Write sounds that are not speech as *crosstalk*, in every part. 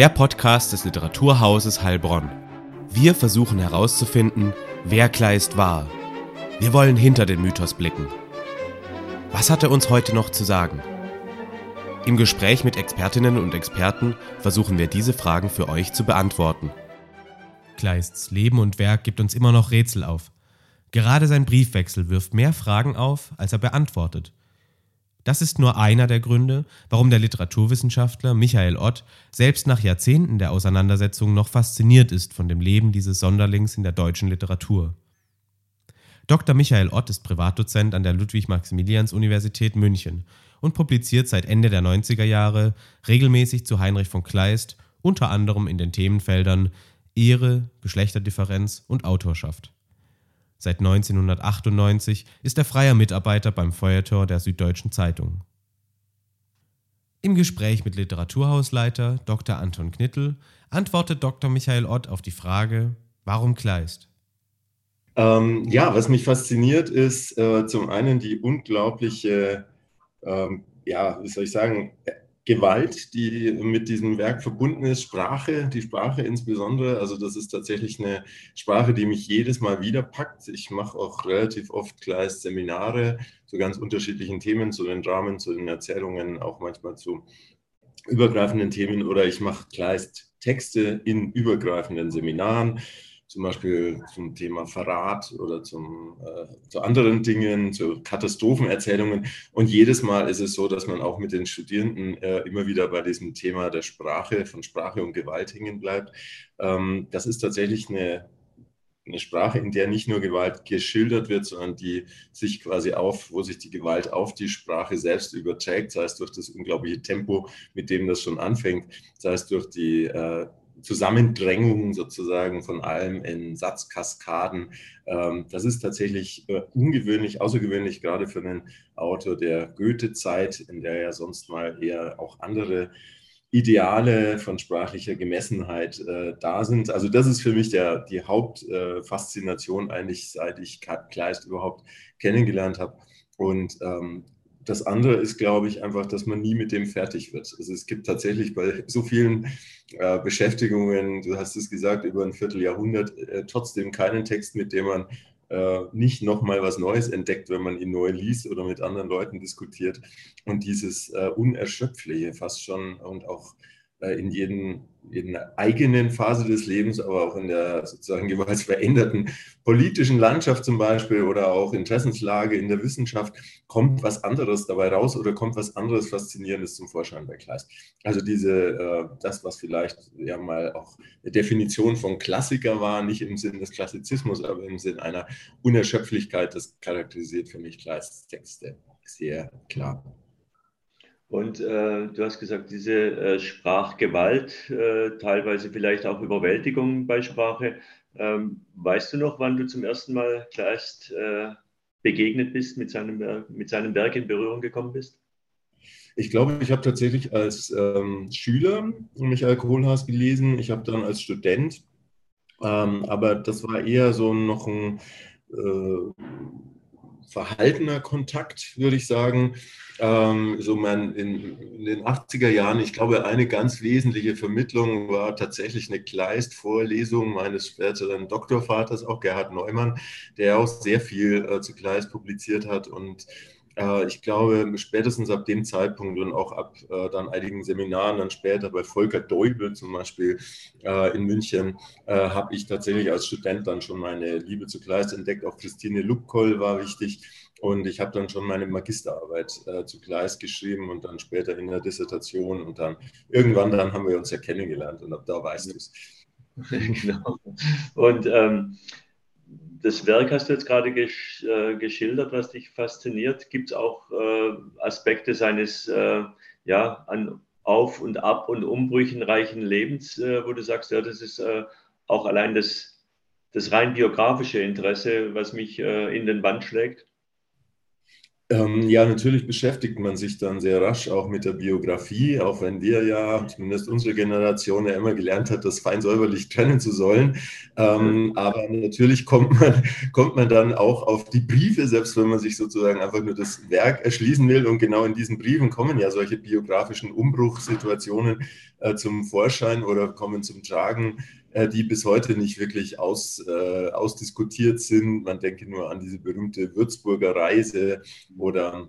Der Podcast des Literaturhauses Heilbronn. Wir versuchen herauszufinden, wer Kleist war. Wir wollen hinter den Mythos blicken. Was hat er uns heute noch zu sagen? Im Gespräch mit Expertinnen und Experten versuchen wir diese Fragen für euch zu beantworten. Kleists Leben und Werk gibt uns immer noch Rätsel auf. Gerade sein Briefwechsel wirft mehr Fragen auf, als er beantwortet. Das ist nur einer der Gründe, warum der Literaturwissenschaftler Michael Ott selbst nach Jahrzehnten der Auseinandersetzung noch fasziniert ist von dem Leben dieses Sonderlings in der deutschen Literatur. Dr. Michael Ott ist Privatdozent an der Ludwig-Maximilians-Universität München und publiziert seit Ende der 90er Jahre regelmäßig zu Heinrich von Kleist, unter anderem in den Themenfeldern Ehre, Geschlechterdifferenz und Autorschaft. Seit 1998 ist er freier Mitarbeiter beim Feuilleton der Süddeutschen Zeitung. Im Gespräch mit Literaturhausleiter Dr. Anton Knittel antwortet Dr. Michael Ott auf die Frage, warum Kleist? Ähm, ja, was mich fasziniert, ist äh, zum einen die unglaubliche, ähm, ja, wie soll ich sagen, Gewalt, die mit diesem Werk verbunden ist, Sprache, die Sprache insbesondere. Also das ist tatsächlich eine Sprache, die mich jedes Mal wieder packt. Ich mache auch relativ oft Kleist Seminare zu ganz unterschiedlichen Themen, zu den Dramen, zu den Erzählungen, auch manchmal zu übergreifenden Themen oder ich mache Kleist Texte in übergreifenden Seminaren zum Beispiel zum Thema Verrat oder zum, äh, zu anderen Dingen, zu Katastrophenerzählungen. Und jedes Mal ist es so, dass man auch mit den Studierenden äh, immer wieder bei diesem Thema der Sprache, von Sprache und Gewalt hängen bleibt. Ähm, das ist tatsächlich eine, eine Sprache, in der nicht nur Gewalt geschildert wird, sondern die sich quasi auf, wo sich die Gewalt auf die Sprache selbst überträgt, sei es durch das unglaubliche Tempo, mit dem das schon anfängt, sei es durch die äh, Zusammendrängung sozusagen von allem in Satzkaskaden. Ähm, das ist tatsächlich äh, ungewöhnlich, außergewöhnlich, gerade für einen Autor der Goethe-Zeit, in der ja sonst mal eher auch andere Ideale von sprachlicher Gemessenheit äh, da sind. Also das ist für mich der, die Hauptfaszination äh, eigentlich, seit ich Kleist überhaupt kennengelernt habe. Und ähm, das andere ist, glaube ich, einfach, dass man nie mit dem fertig wird. Also es gibt tatsächlich bei so vielen äh, Beschäftigungen, du hast es gesagt, über ein Vierteljahrhundert, äh, trotzdem keinen Text, mit dem man äh, nicht nochmal was Neues entdeckt, wenn man ihn neu liest oder mit anderen Leuten diskutiert. Und dieses äh, Unerschöpfliche fast schon und auch in jedem in eigenen Phase des Lebens, aber auch in der sozusagen jeweils veränderten politischen Landschaft zum Beispiel oder auch Interessenslage in der Wissenschaft, kommt was anderes dabei raus oder kommt was anderes Faszinierendes zum Vorschein bei Kleist. Also diese, äh, das, was vielleicht ja mal auch eine Definition von Klassiker war, nicht im Sinn des Klassizismus, aber im Sinn einer Unerschöpflichkeit, das charakterisiert für mich Kleists Texte sehr klar. Und äh, du hast gesagt, diese äh, Sprachgewalt, äh, teilweise vielleicht auch Überwältigung bei Sprache. Ähm, weißt du noch, wann du zum ersten Mal Kleist äh, begegnet bist, mit seinem, mit seinem Werk in Berührung gekommen bist? Ich glaube, ich habe tatsächlich als ähm, Schüler Michael Kohlhaas gelesen. Ich habe dann als Student, ähm, aber das war eher so noch ein äh, verhaltener Kontakt, würde ich sagen. Ähm, so man in, in, den 80er Jahren, ich glaube, eine ganz wesentliche Vermittlung war tatsächlich eine Kleist-Vorlesung meines späteren Doktorvaters, auch Gerhard Neumann, der auch sehr viel äh, zu Kleist publiziert hat und äh, ich glaube, spätestens ab dem Zeitpunkt und auch ab äh, dann einigen Seminaren, dann später bei Volker Deubel zum Beispiel äh, in München, äh, habe ich tatsächlich als Student dann schon meine Liebe zu Kleist entdeckt. Auch Christine Lubkoll war wichtig. Und ich habe dann schon meine Magisterarbeit äh, zu Kleist geschrieben und dann später in der Dissertation. Und dann irgendwann dann haben wir uns ja kennengelernt und ab da weißt du es. *laughs* genau. Und ähm, das Werk hast du jetzt gerade gesch äh, geschildert, was dich fasziniert. Gibt es auch äh, Aspekte seines, äh, ja, an Auf- und Ab- und Umbrüchen reichen Lebens, äh, wo du sagst, ja, das ist äh, auch allein das, das rein biografische Interesse, was mich in den Band schlägt? Ähm, ja, natürlich beschäftigt man sich dann sehr rasch auch mit der Biografie, auch wenn wir ja, zumindest unsere Generation, ja immer gelernt hat, das fein säuberlich trennen zu sollen. Ähm, aber natürlich kommt man, *laughs* kommt man dann auch auf die Briefe, selbst wenn man sich sozusagen einfach nur das Werk erschließen will. Und genau in diesen Briefen kommen ja solche biografischen Umbruchssituationen äh, zum Vorschein oder kommen zum Tragen die bis heute nicht wirklich aus, äh, ausdiskutiert sind. Man denke nur an diese berühmte Würzburger Reise oder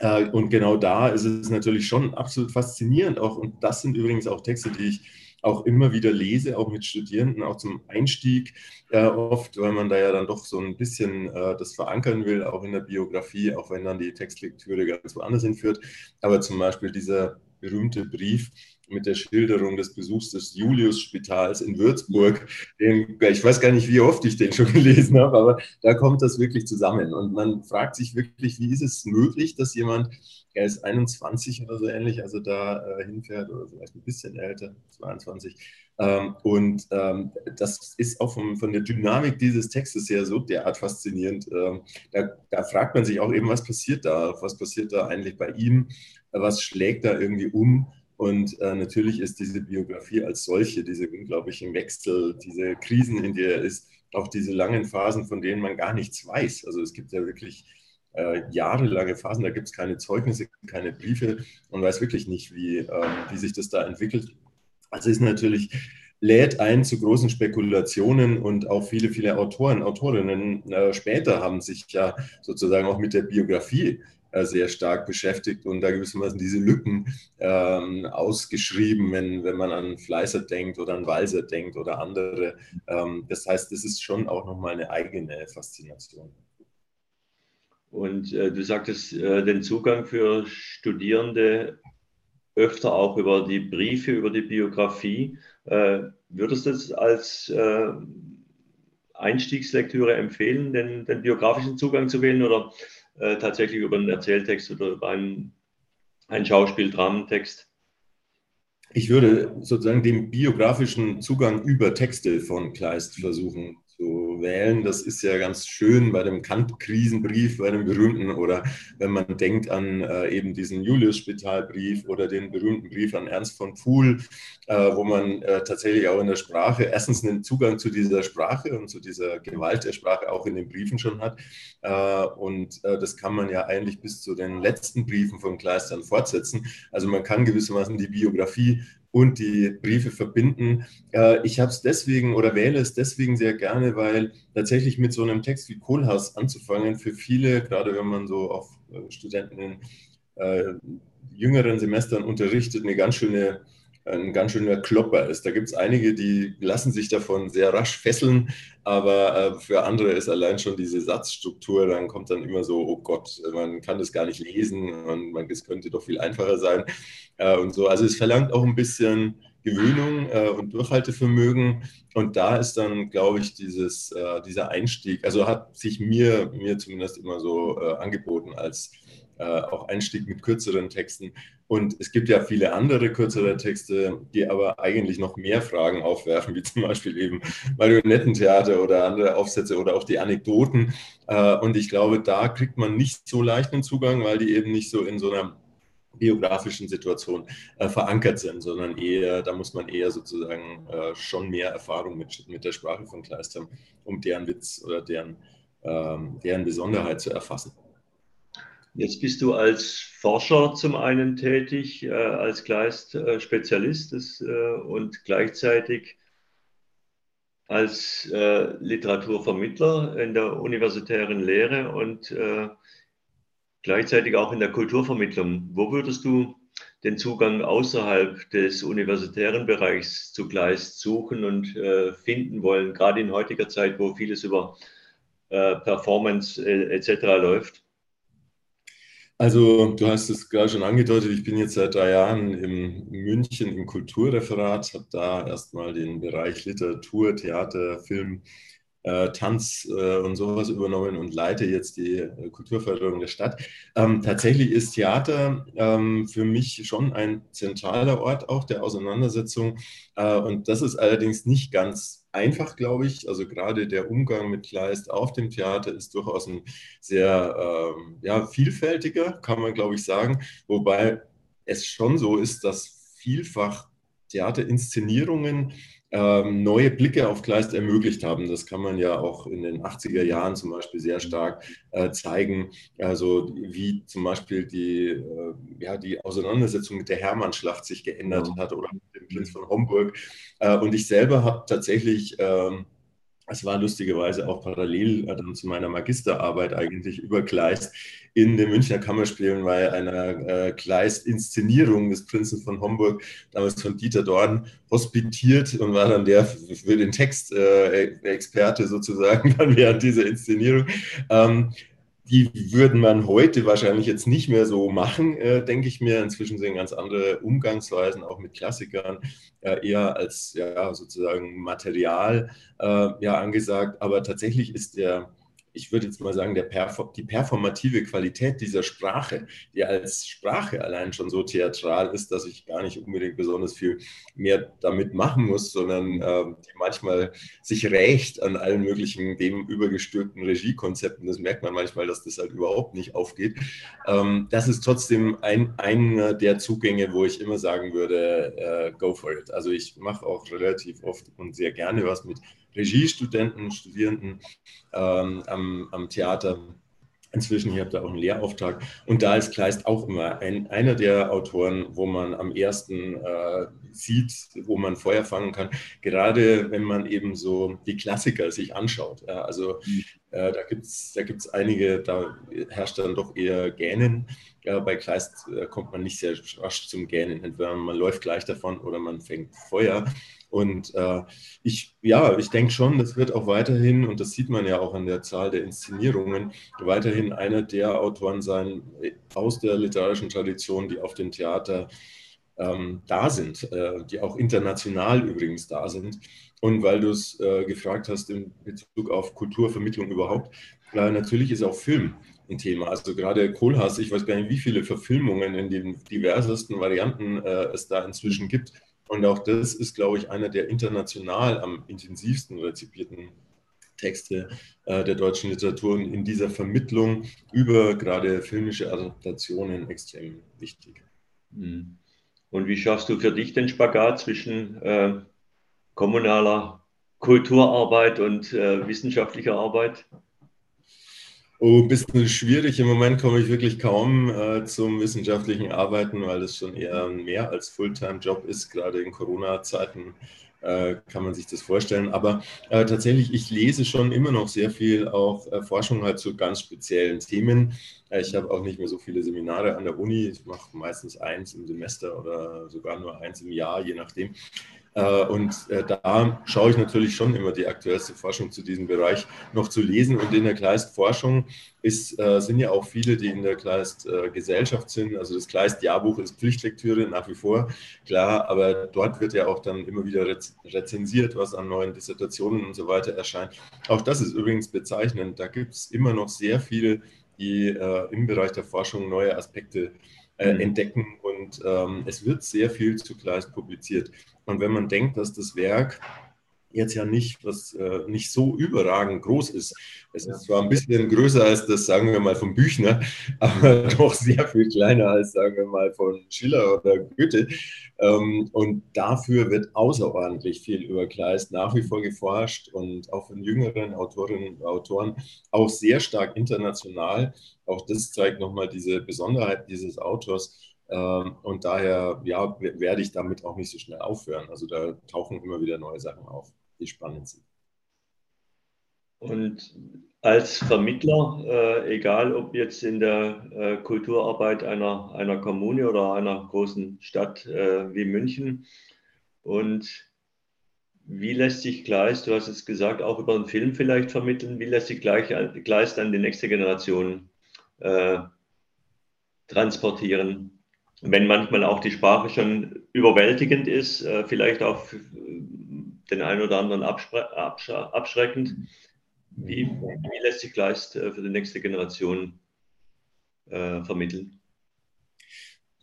äh, und genau da ist es natürlich schon absolut faszinierend auch. Und das sind übrigens auch Texte, die ich auch immer wieder lese, auch mit Studierenden, auch zum Einstieg äh, oft, weil man da ja dann doch so ein bisschen äh, das verankern will, auch in der Biografie, auch wenn dann die Textlektüre ganz woanders hinführt. Aber zum Beispiel dieser berühmte Brief mit der Schilderung des Besuchs des Julius-Spitals in Würzburg. Den, ich weiß gar nicht, wie oft ich den schon *laughs* gelesen habe, aber da kommt das wirklich zusammen. Und man fragt sich wirklich, wie ist es möglich, dass jemand, er ist 21 oder so ähnlich, also da äh, hinfährt oder vielleicht ein bisschen älter, 22. Ähm, und ähm, das ist auch vom, von der Dynamik dieses Textes her so derart faszinierend. Ähm, da, da fragt man sich auch eben, was passiert da? Was passiert da eigentlich bei ihm? Was schlägt da irgendwie um? Und äh, natürlich ist diese Biografie als solche, diese unglaublichen Wechsel, diese Krisen, in der er ist, auch diese langen Phasen, von denen man gar nichts weiß. Also es gibt ja wirklich äh, jahrelange Phasen, da gibt es keine Zeugnisse, keine Briefe. Man weiß wirklich nicht, wie, äh, wie sich das da entwickelt. Also ist natürlich, lädt ein zu großen Spekulationen und auch viele, viele Autoren, Autorinnen äh, später haben sich ja sozusagen auch mit der Biografie sehr stark beschäftigt und da gewissermaßen diese Lücken ähm, ausgeschrieben, wenn, wenn man an Fleißer denkt oder an Walser denkt oder andere. Ähm, das heißt, das ist schon auch nochmal eine eigene Faszination. Und äh, du sagtest, äh, den Zugang für Studierende öfter auch über die Briefe, über die Biografie. Äh, würdest du das als äh, Einstiegslektüre empfehlen, den, den biografischen Zugang zu wählen oder äh, tatsächlich über einen Erzähltext oder über einen, einen Schauspiel-Dramentext? Ich würde sozusagen den biografischen Zugang über Texte von Kleist versuchen wählen. Das ist ja ganz schön bei dem Kant-Krisenbrief, bei dem berühmten, oder wenn man denkt an äh, eben diesen Julius-Spitalbrief oder den berühmten Brief an Ernst von Pfuhl, äh, wo man äh, tatsächlich auch in der Sprache erstens einen Zugang zu dieser Sprache und zu dieser Gewalt der Sprache auch in den Briefen schon hat. Äh, und äh, das kann man ja eigentlich bis zu den letzten Briefen von Kleist dann fortsetzen. Also man kann gewissermaßen die Biografie und die Briefe verbinden. Äh, ich habe es deswegen oder wähle es deswegen sehr gerne, weil tatsächlich mit so einem Text wie Kohlhaas anzufangen, für viele, gerade wenn man so auf äh, Studenten in äh, jüngeren Semestern unterrichtet, eine ganz schöne ein ganz schöner Klopper ist. Da gibt es einige, die lassen sich davon sehr rasch fesseln, aber äh, für andere ist allein schon diese Satzstruktur, dann kommt dann immer so, oh Gott, man kann das gar nicht lesen und es könnte doch viel einfacher sein äh, und so. Also es verlangt auch ein bisschen Gewöhnung äh, und Durchhaltevermögen und da ist dann, glaube ich, dieses, dieser Einstieg, also hat sich mir, mir zumindest immer so angeboten als äh, auch Einstieg mit kürzeren Texten. Und es gibt ja viele andere kürzere Texte, die aber eigentlich noch mehr Fragen aufwerfen, wie zum Beispiel eben Marionettentheater oder andere Aufsätze oder auch die Anekdoten. Äh, und ich glaube, da kriegt man nicht so leicht einen Zugang, weil die eben nicht so in so einer biografischen Situation äh, verankert sind, sondern eher, da muss man eher sozusagen äh, schon mehr Erfahrung mit, mit der Sprache von Kleist haben, um deren Witz oder deren, ähm, deren Besonderheit zu erfassen. Jetzt bist du als Forscher zum einen tätig, äh, als Kleist-Spezialist äh, und gleichzeitig als äh, Literaturvermittler in der universitären Lehre und äh, gleichzeitig auch in der Kulturvermittlung. Wo würdest du den Zugang außerhalb des universitären Bereichs zu Kleist suchen und äh, finden wollen, gerade in heutiger Zeit, wo vieles über äh, Performance etc. läuft? Also, du hast es gerade schon angedeutet, ich bin jetzt seit drei Jahren in München im Kulturreferat, habe da erstmal den Bereich Literatur, Theater, Film äh, Tanz äh, und sowas übernommen und leite jetzt die äh, Kulturförderung der Stadt. Ähm, tatsächlich ist Theater ähm, für mich schon ein zentraler Ort auch der Auseinandersetzung. Äh, und das ist allerdings nicht ganz einfach, glaube ich. Also gerade der Umgang mit Kleist auf dem Theater ist durchaus ein sehr ähm, ja, vielfältiger, kann man, glaube ich, sagen. Wobei es schon so ist, dass vielfach Theaterinszenierungen ähm, neue Blicke auf Kleist ermöglicht haben. Das kann man ja auch in den 80er Jahren zum Beispiel sehr stark äh, zeigen. Also wie zum Beispiel die, äh, ja, die Auseinandersetzung mit der Hermannschlacht sich geändert hat oder mit dem Prinz von Homburg. Äh, und ich selber habe tatsächlich ähm, es war lustigerweise auch parallel äh, dann zu meiner Magisterarbeit eigentlich über Kleist in den Münchner Kammerspielen bei einer äh, Kleist-Inszenierung des Prinzen von Homburg, damals von Dieter Dorn, hospitiert und war dann der für den Text äh, sozusagen *laughs* dann während dieser Inszenierung. Ähm, die würden man heute wahrscheinlich jetzt nicht mehr so machen, äh, denke ich mir. Inzwischen sind ganz andere Umgangsweisen, auch mit Klassikern, äh, eher als ja, sozusagen Material äh, ja, angesagt. Aber tatsächlich ist der ich würde jetzt mal sagen, Perform die performative Qualität dieser Sprache, die als Sprache allein schon so theatral ist, dass ich gar nicht unbedingt besonders viel mehr damit machen muss, sondern äh, die manchmal sich rächt an allen möglichen dem übergestülpten Regiekonzepten. Das merkt man manchmal, dass das halt überhaupt nicht aufgeht. Ähm, das ist trotzdem ein, einer der Zugänge, wo ich immer sagen würde, äh, go for it. Also ich mache auch relativ oft und sehr gerne was mit Regiestudenten, Studierenden ähm, am, am Theater inzwischen. Ich habe da auch einen Lehrauftrag. Und da ist Kleist auch immer ein, einer der Autoren, wo man am ersten äh, sieht, wo man Feuer fangen kann. Gerade wenn man eben so die Klassiker sich anschaut. Ja, also äh, da gibt es da gibt's einige, da herrscht dann doch eher Gähnen. Ja, bei Kleist äh, kommt man nicht sehr rasch zum Gähnen. Entweder man läuft gleich davon oder man fängt Feuer. Und äh, ich, ja, ich denke schon, das wird auch weiterhin, und das sieht man ja auch an der Zahl der Inszenierungen, weiterhin einer der Autoren sein aus der literarischen Tradition, die auf dem Theater ähm, da sind, äh, die auch international übrigens da sind. Und weil du es äh, gefragt hast in Bezug auf Kulturvermittlung überhaupt, äh, natürlich ist auch Film ein Thema. Also gerade Kohlhaas, ich weiß gar nicht, wie viele Verfilmungen in den diversesten Varianten äh, es da inzwischen gibt. Und auch das ist, glaube ich, einer der international am intensivsten rezipierten Texte äh, der deutschen Literatur und in dieser Vermittlung über gerade filmische Adaptationen extrem wichtig. Mhm. Und wie schaffst du für dich den Spagat zwischen äh, kommunaler Kulturarbeit und äh, wissenschaftlicher Arbeit? Oh, ein bisschen schwierig. Im Moment komme ich wirklich kaum äh, zum wissenschaftlichen Arbeiten, weil es schon eher mehr als Fulltime-Job ist. Gerade in Corona-Zeiten äh, kann man sich das vorstellen. Aber äh, tatsächlich, ich lese schon immer noch sehr viel auch äh, Forschung halt zu ganz speziellen Themen. Äh, ich habe auch nicht mehr so viele Seminare an der Uni. Ich mache meistens eins im Semester oder sogar nur eins im Jahr, je nachdem. Äh, und äh, da schaue ich natürlich schon immer die aktuellste Forschung zu diesem Bereich noch zu lesen. Und in der Kleist-Forschung ist, äh, sind ja auch viele, die in der Kleist-Gesellschaft sind. Also das Kleist-Jahrbuch ist Pflichtlektüre nach wie vor, klar, aber dort wird ja auch dann immer wieder rezensiert, was an neuen Dissertationen und so weiter erscheint. Auch das ist übrigens bezeichnend. Da gibt es immer noch sehr viele, die im Bereich der Forschung neue Aspekte mhm. entdecken und ähm, es wird sehr viel zu Kleist publiziert. Und wenn man denkt, dass das Werk jetzt ja nicht, was äh, nicht so überragend groß ist. Es ist zwar ein bisschen größer als das, sagen wir mal, von Büchner, *laughs* aber doch sehr viel kleiner als, sagen wir mal, von Schiller oder Goethe. Ähm, und dafür wird außerordentlich viel über Kleist nach wie vor geforscht und auch von jüngeren Autorinnen und Autoren auch sehr stark international. Auch das zeigt nochmal diese Besonderheit dieses Autors. Ähm, und daher ja, werde ich damit auch nicht so schnell aufhören. Also da tauchen immer wieder neue Sachen auf, die spannend sind. Und als Vermittler, äh, egal ob jetzt in der äh, Kulturarbeit einer, einer Kommune oder einer großen Stadt äh, wie München, und wie lässt sich Kleist, du hast es gesagt, auch über einen Film vielleicht vermitteln, wie lässt sich Kleist an die nächste Generation äh, transportieren? wenn manchmal auch die Sprache schon überwältigend ist, äh, vielleicht auch den einen oder anderen abschreckend. Wie, wie lässt sich Kleist äh, für die nächste Generation äh, vermitteln?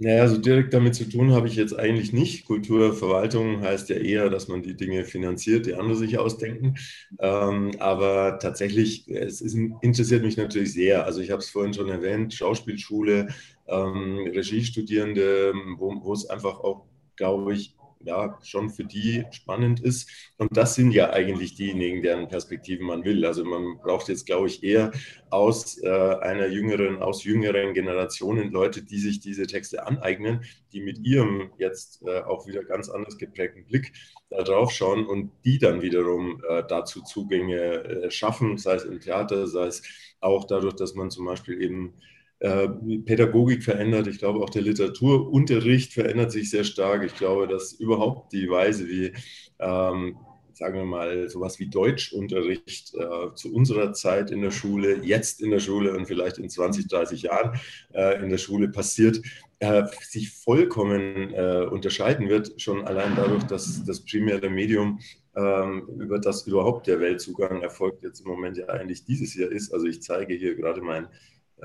Naja, so direkt damit zu tun habe ich jetzt eigentlich nicht. Kulturverwaltung heißt ja eher, dass man die Dinge finanziert, die andere sich ausdenken. Ähm, aber tatsächlich, es ist, interessiert mich natürlich sehr. Also ich habe es vorhin schon erwähnt, Schauspielschule, ähm, Regiestudierende, wo, wo es einfach auch, glaube ich, ja, schon für die spannend ist. Und das sind ja eigentlich diejenigen, deren Perspektiven man will. Also man braucht jetzt, glaube ich, eher aus äh, einer jüngeren, aus jüngeren Generationen Leute, die sich diese Texte aneignen, die mit ihrem jetzt äh, auch wieder ganz anders geprägten Blick da drauf schauen und die dann wiederum äh, dazu Zugänge äh, schaffen, sei es im Theater, sei es auch dadurch, dass man zum Beispiel eben äh, Pädagogik verändert. Ich glaube, auch der Literaturunterricht verändert sich sehr stark. Ich glaube, dass überhaupt die Weise, wie, ähm, sagen wir mal, sowas wie Deutschunterricht äh, zu unserer Zeit in der Schule, jetzt in der Schule und vielleicht in 20, 30 Jahren äh, in der Schule passiert, äh, sich vollkommen äh, unterscheiden wird, schon allein dadurch, dass das primäre Medium ähm, über das überhaupt der Weltzugang erfolgt, jetzt im Moment ja eigentlich dieses Jahr ist. Also ich zeige hier gerade mein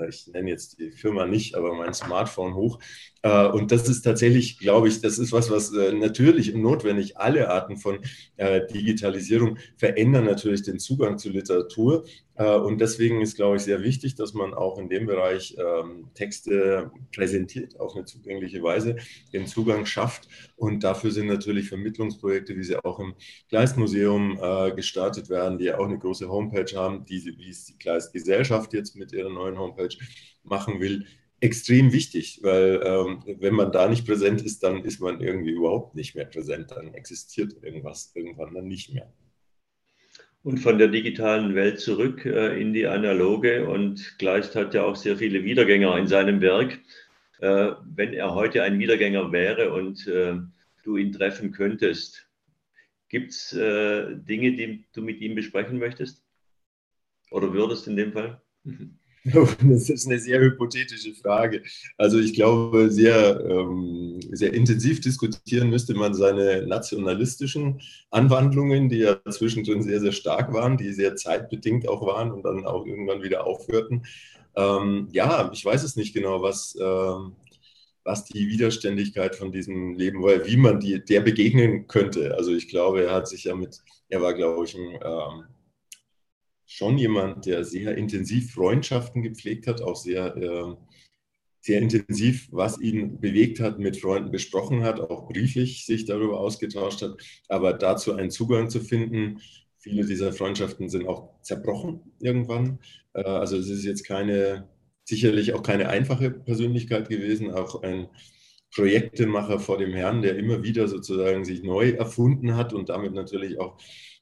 ich nenne jetzt die Firma nicht, aber mein Smartphone hoch. Äh, und das ist tatsächlich, glaube ich, das ist was, was äh, natürlich und notwendig alle Arten von Digitalisierung verändern natürlich den Zugang zu Literatur. Und deswegen ist, glaube ich, sehr wichtig, dass man auch in dem Bereich ähm, Texte präsentiert auf eine zugängliche Weise, den Zugang schafft. Und dafür sind natürlich Vermittlungsprojekte, wie sie auch im Kleistmuseum gestartet werden, die ja auch eine große Homepage haben, die, wie es die Kleistgesellschaft jetzt mit ihrer neuen Homepage machen will, extrem wichtig, weil ähm, wenn man da nicht präsent ist, dann ist man irgendwie überhaupt nicht mehr präsent, dann existiert irgendwas irgendwann dann nicht mehr. Und von der digitalen Welt zurück äh, in die analoge und Kleist hat ja auch sehr viele Wiedergänger in seinem Werk. Äh, wenn er heute ein Wiedergänger wäre und äh, du ihn treffen könntest, gibt es äh, Dinge, die du mit ihm besprechen möchtest? Oder würdest in dem Fall? Mhm. *laughs* Das ist eine sehr hypothetische Frage. Also ich glaube, sehr, ähm, sehr intensiv diskutieren müsste man seine nationalistischen Anwandlungen, die ja zwischendrin sehr, sehr stark waren, die sehr zeitbedingt auch waren und dann auch irgendwann wieder aufhörten. Ähm, ja, ich weiß es nicht genau, was, ähm, was die Widerständigkeit von diesem Leben war, wie man die, der begegnen könnte. Also ich glaube, er hat sich ja mit, er war, glaube ich, ein schon jemand, der sehr intensiv Freundschaften gepflegt hat, auch sehr, äh, sehr intensiv, was ihn bewegt hat, mit Freunden besprochen hat, auch brieflich sich darüber ausgetauscht hat. Aber dazu einen Zugang zu finden, viele dieser Freundschaften sind auch zerbrochen irgendwann. Äh, also es ist jetzt keine, sicherlich auch keine einfache Persönlichkeit gewesen, auch ein Projektemacher vor dem Herrn, der immer wieder sozusagen sich neu erfunden hat und damit natürlich auch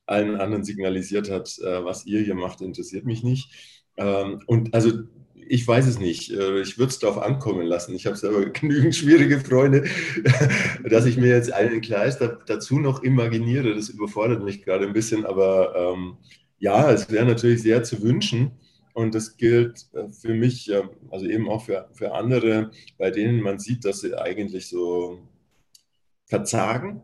allen anderen signalisiert hat, äh, was ihr hier macht, interessiert mich nicht. Ähm, und also ich weiß es nicht. Äh, ich würde es darauf ankommen lassen. Ich habe selber *laughs* genügend schwierige Freunde, *laughs* dass ich mir jetzt einen Kleister dazu noch imaginiere. Das überfordert mich gerade ein bisschen. Aber ähm, ja, es wäre natürlich sehr zu wünschen. Und das gilt äh, für mich, also eben auch für, für andere, bei denen man sieht, dass sie eigentlich so verzagen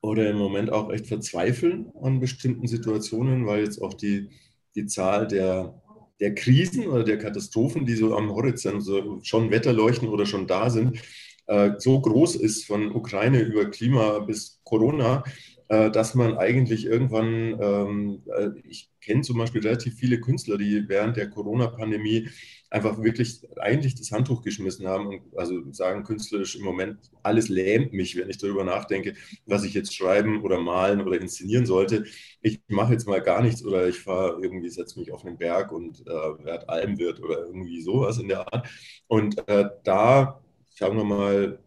oder im Moment auch echt verzweifeln an bestimmten Situationen, weil jetzt auch die, die Zahl der, der Krisen oder der Katastrophen, die so am Horizont so schon Wetterleuchten oder schon da sind, äh, so groß ist von Ukraine über Klima bis Corona, dass man eigentlich irgendwann, ähm, äh, ich kenne zum Beispiel relativ viele Künstler, die während der Corona-Pandemie einfach wirklich eigentlich das Handtuch geschmissen haben und also sagen künstlerisch im Moment, alles lähmt mich, wenn ich darüber nachdenke, was ich jetzt schreiben oder malen oder inszenieren sollte. Ich mache jetzt mal gar nichts oder ich fahre irgendwie, setze mich auf einen Berg und äh, werde Almwirt oder irgendwie sowas in der Art. Und äh, da, sagen wir mal,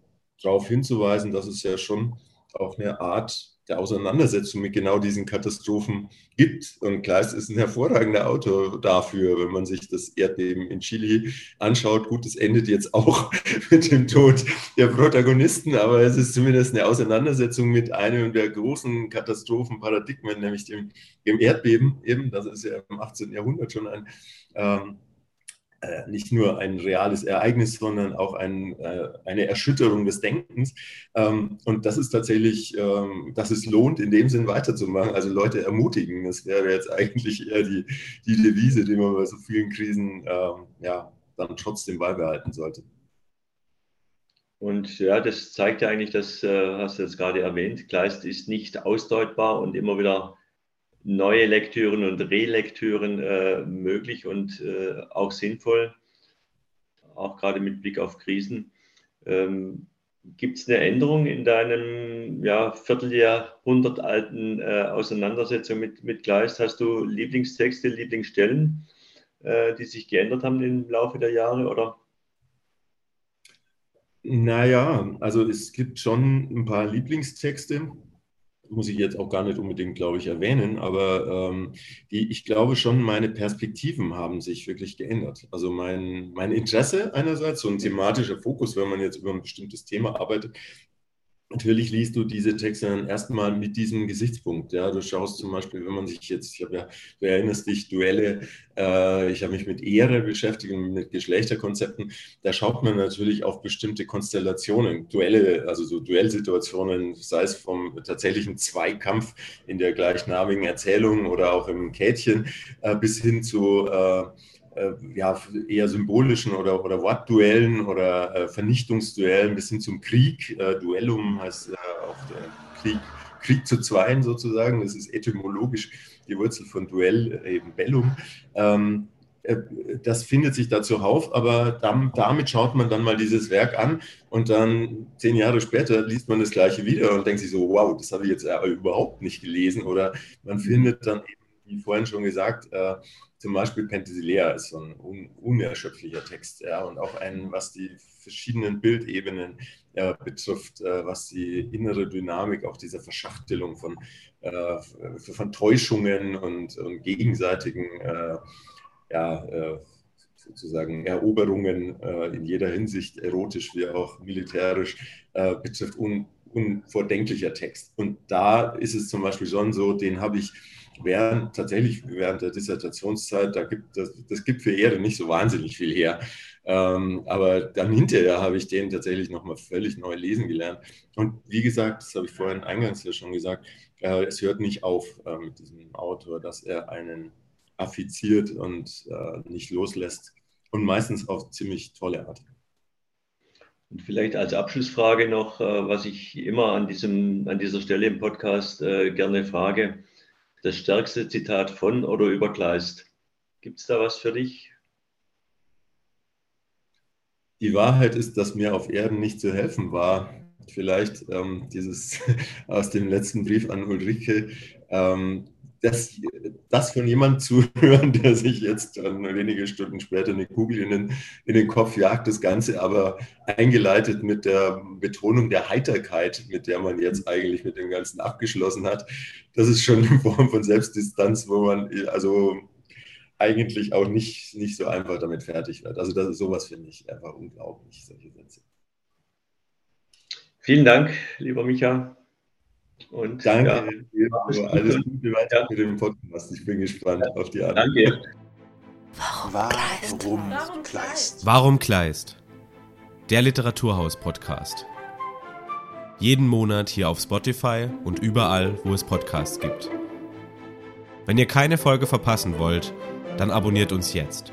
darauf hinzuweisen, dass es ja schon auch eine Art der Auseinandersetzung mit genau diesen Katastrophen gibt. Und Kleist ist ein hervorragender Autor dafür, wenn man sich das Erdbeben in Chile anschaut. Gut, es endet jetzt auch *laughs* mit dem Tod der Protagonisten, aber es ist zumindest eine Auseinandersetzung mit einem der großen Katastrophenparadigmen, nämlich dem, dem Erdbeben. Eben, das ist ja im 18. Jahrhundert schon ein ähm, äh, nicht nur ein reales Ereignis, sondern auch ein, äh, eine Erschütterung des Denkens. Ähm, und das ist tatsächlich, ähm, dass es lohnt, in dem Sinn weiterzumachen, also Leute ermutigen. Das wäre jetzt eigentlich eher die, die Devise, die man bei so vielen Krisen ähm, ja, dann trotzdem beibehalten sollte. Und ja, das zeigt ja eigentlich, das äh, hast du jetzt gerade erwähnt, Kleist ist nicht ausdeutbar und immer wieder neue Lektüren und Relektüren äh, möglich und äh, auch sinnvoll, auch gerade mit Blick auf Krisen. Ähm, Gibt es eine Änderung in deinem ja, Vierteljahrhundert alten äh, Auseinandersetzung mit, mit Kleist? Hast du Lieblingstexte, Lieblingsstellen, äh, die sich geändert haben im Laufe der Jahre? Oder? Naja, also es gibt schon ein paar Lieblingstexte muss ich jetzt auch gar nicht unbedingt, glaube ich, erwähnen, aber ähm, die, ich glaube schon, meine Perspektiven haben sich wirklich geändert. Also mein, mein Interesse einerseits, so ein thematischer Fokus, wenn man jetzt über ein bestimmtes Thema arbeitet, Natürlich liest du diese Texte dann erstmal mit diesem Gesichtspunkt. Ja, du schaust zum Beispiel, wenn man sich jetzt, ich habe ja, du erinnerst dich, Duelle, äh, ich habe mich mit Ehre beschäftigt und mit Geschlechterkonzepten. Da schaut man natürlich auf bestimmte Konstellationen, Duelle, also so Duellsituationen, sei es vom tatsächlichen Zweikampf in der gleichnamigen Erzählung oder auch im Kätchen, äh, bis hin zu äh, ja, eher symbolischen oder, oder Wortduellen oder äh, Vernichtungsduellen bis hin zum Krieg. Äh, Duellum heißt äh, auch Krieg, Krieg zu zweien sozusagen. Das ist etymologisch die Wurzel von Duell, äh, eben Bellum. Ähm, äh, das findet sich da zuhauf, aber damit schaut man dann mal dieses Werk an und dann zehn Jahre später liest man das gleiche wieder und denkt sich so, wow, das habe ich jetzt überhaupt nicht gelesen. Oder man findet dann eben, wie vorhin schon gesagt, zum Beispiel Penthesilea ist so ein un unerschöpflicher Text ja, und auch ein, was die verschiedenen Bildebenen äh, betrifft, äh, was die innere Dynamik auch dieser Verschachtelung von, äh, von Täuschungen und, und gegenseitigen äh, ja, äh, sozusagen Eroberungen äh, in jeder Hinsicht, erotisch wie auch militärisch, betrifft, un unvordenklicher Text. Und da ist es zum Beispiel schon so, den habe ich während tatsächlich während der Dissertationszeit, da gibt, das, das gibt für Erde nicht so wahnsinnig viel her. Ähm, aber dann hinterher habe ich den tatsächlich nochmal völlig neu lesen gelernt. Und wie gesagt, das habe ich vorhin eingangs ja schon gesagt, äh, es hört nicht auf äh, mit diesem Autor, dass er einen affiziert und äh, nicht loslässt und meistens auf ziemlich tolle Art. Und vielleicht als Abschlussfrage noch, äh, was ich immer an, diesem, an dieser Stelle im Podcast äh, gerne frage das stärkste Zitat von oder über Kleist. Gibt es da was für dich? Die Wahrheit ist, dass mir auf Erden nicht zu helfen war. Vielleicht ähm, dieses *laughs* aus dem letzten Brief an Ulrike. Ähm, das, das von jemandem zu *laughs* hören, der sich jetzt dann wenige Stunden später eine Kugel in den, in den Kopf jagt, das Ganze aber eingeleitet mit der Betonung der Heiterkeit, mit der man jetzt eigentlich mit dem Ganzen abgeschlossen hat, das ist schon eine Form von Selbstdistanz, wo man also eigentlich auch nicht, nicht so einfach damit fertig wird. Also das sowas finde ich einfach unglaublich, solche Sätze. Vielen Dank, lieber Micha. Und Danke ja, alles Gute weiter mit dem Podcast. Ich bin gespannt auf die Antwort. Danke. Warum, Warum Kleist? Warum Kleist? Der Literaturhaus-Podcast. Jeden Monat hier auf Spotify und überall, wo es Podcasts gibt. Wenn ihr keine Folge verpassen wollt, dann abonniert uns jetzt.